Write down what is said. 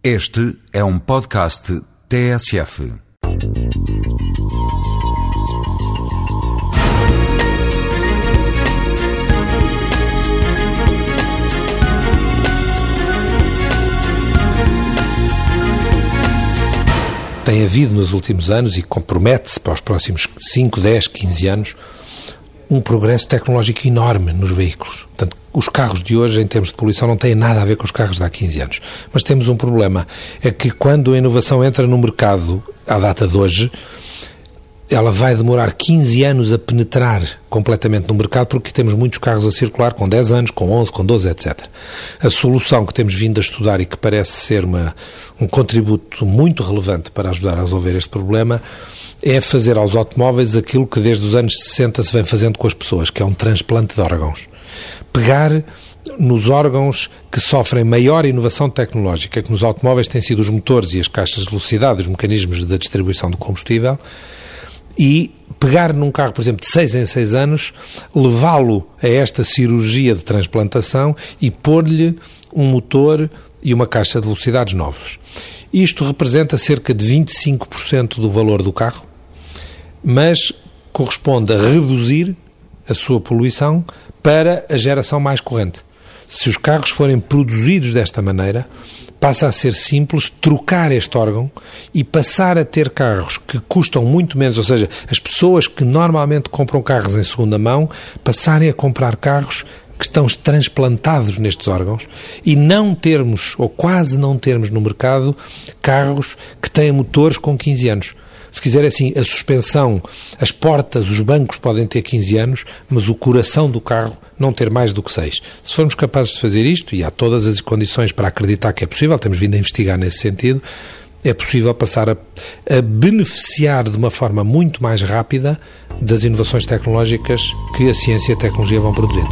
Este é um podcast TSF. Tem havido nos últimos anos e compromete-se para os próximos 5, 10, 15 anos um progresso tecnológico enorme nos veículos. Portanto, os carros de hoje, em termos de poluição, não têm nada a ver com os carros de há 15 anos. Mas temos um problema, é que quando a inovação entra no mercado, à data de hoje, ela vai demorar 15 anos a penetrar completamente no mercado porque temos muitos carros a circular com 10 anos, com 11, com 12, etc. A solução que temos vindo a estudar e que parece ser uma, um contributo muito relevante para ajudar a resolver este problema é fazer aos automóveis aquilo que desde os anos 60 se vem fazendo com as pessoas, que é um transplante de órgãos. Pegar nos órgãos que sofrem maior inovação tecnológica, que nos automóveis têm sido os motores e as caixas de velocidade, os mecanismos da distribuição do combustível, e pegar num carro, por exemplo, de 6 em 6 anos, levá-lo a esta cirurgia de transplantação e pôr-lhe um motor e uma caixa de velocidades novos. Isto representa cerca de 25% do valor do carro, mas corresponde a reduzir a sua poluição para a geração mais corrente. Se os carros forem produzidos desta maneira, passa a ser simples trocar este órgão e passar a ter carros que custam muito menos, ou seja, as pessoas que normalmente compram carros em segunda mão passarem a comprar carros que estão transplantados nestes órgãos e não termos, ou quase não termos no mercado, carros que têm motores com 15 anos. Se quiser assim, a suspensão, as portas, os bancos podem ter 15 anos, mas o coração do carro não ter mais do que 6. Se formos capazes de fazer isto, e há todas as condições para acreditar que é possível, temos vindo a investigar nesse sentido, é possível passar a, a beneficiar de uma forma muito mais rápida das inovações tecnológicas que a ciência e a tecnologia vão produzindo.